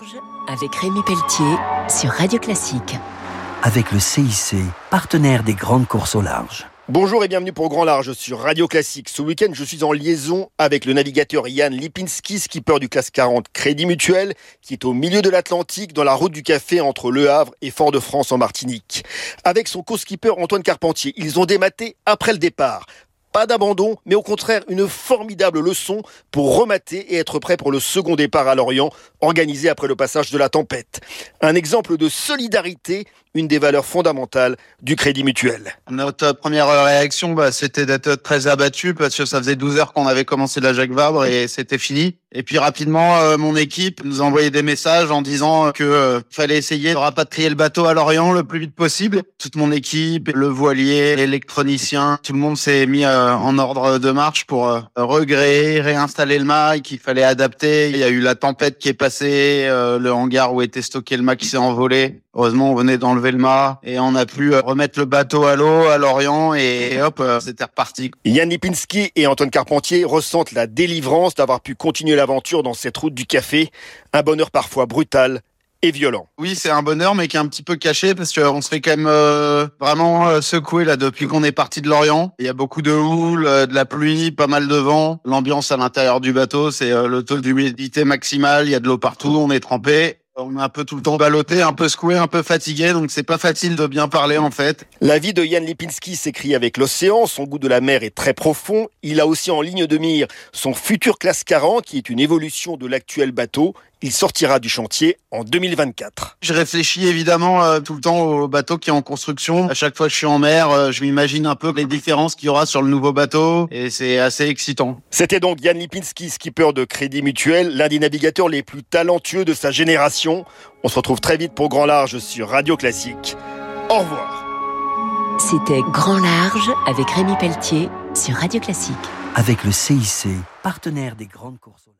large avec Rémi Pelletier sur Radio Classique. Avec le CIC, partenaire des grandes courses au large. Bonjour et bienvenue pour Grand Large sur Radio Classique. Ce week-end, je suis en liaison avec le navigateur Yann Lipinski, skipper du classe 40 Crédit Mutuel, qui est au milieu de l'Atlantique, dans la route du café entre Le Havre et Fort-de-France en Martinique. Avec son co-skipper Antoine Carpentier, ils ont dématé après le départ. Pas d'abandon, mais au contraire une formidable leçon pour remater et être prêt pour le second départ à Lorient, organisé après le passage de la tempête. Un exemple de solidarité, une des valeurs fondamentales du crédit mutuel. Notre première réaction, bah, c'était d'être très abattu parce que ça faisait 12 heures qu'on avait commencé la Jacques Vabre et c'était fini. Et puis rapidement, euh, mon équipe nous a envoyé des messages en disant que euh, fallait essayer de rapatrier le bateau à Lorient le plus vite possible. Toute mon équipe, le voilier, l'électronicien, tout le monde s'est mis euh, en ordre de marche pour euh, regréer, réinstaller le mât qu'il fallait adapter. Il y a eu la tempête qui est passée, euh, le hangar où était stocké le mât qui s'est envolé. Heureusement, on venait d'enlever le mât et on a pu euh, remettre le bateau à l'eau à Lorient et, et hop, euh, c'était reparti. Yann Lipinski et Antoine Carpentier ressentent la délivrance d'avoir pu continuer l'aventure dans cette route du café. Un bonheur parfois brutal et violent. Oui, c'est un bonheur, mais qui est un petit peu caché parce qu'on se fait quand même euh, vraiment euh, secouer là depuis qu'on est parti de Lorient. Il y a beaucoup de houle, euh, de la pluie, pas mal de vent. L'ambiance à l'intérieur du bateau, c'est euh, le taux d'humidité maximal. Il y a de l'eau partout, on est trempé. On est un peu tout le temps ballotté, un peu secoué, un peu fatigué, donc c'est pas facile de bien parler en fait. La vie de Yann Lipinski s'écrit avec l'océan, son goût de la mer est très profond. Il a aussi en ligne de mire son futur classe 40 qui est une évolution de l'actuel bateau. Il sortira du chantier en 2024. Je réfléchis évidemment euh, tout le temps au bateau qui est en construction. À chaque fois que je suis en mer, euh, je m'imagine un peu les différences qu'il y aura sur le nouveau bateau et c'est assez excitant. C'était donc Yann Lipinski, skipper de Crédit Mutuel, l'un des navigateurs les plus talentueux de sa génération. On se retrouve très vite pour Grand Large sur Radio Classique. Au revoir. C'était Grand Large avec Rémi Pelletier sur Radio Classique. Avec le CIC, partenaire des grandes courses.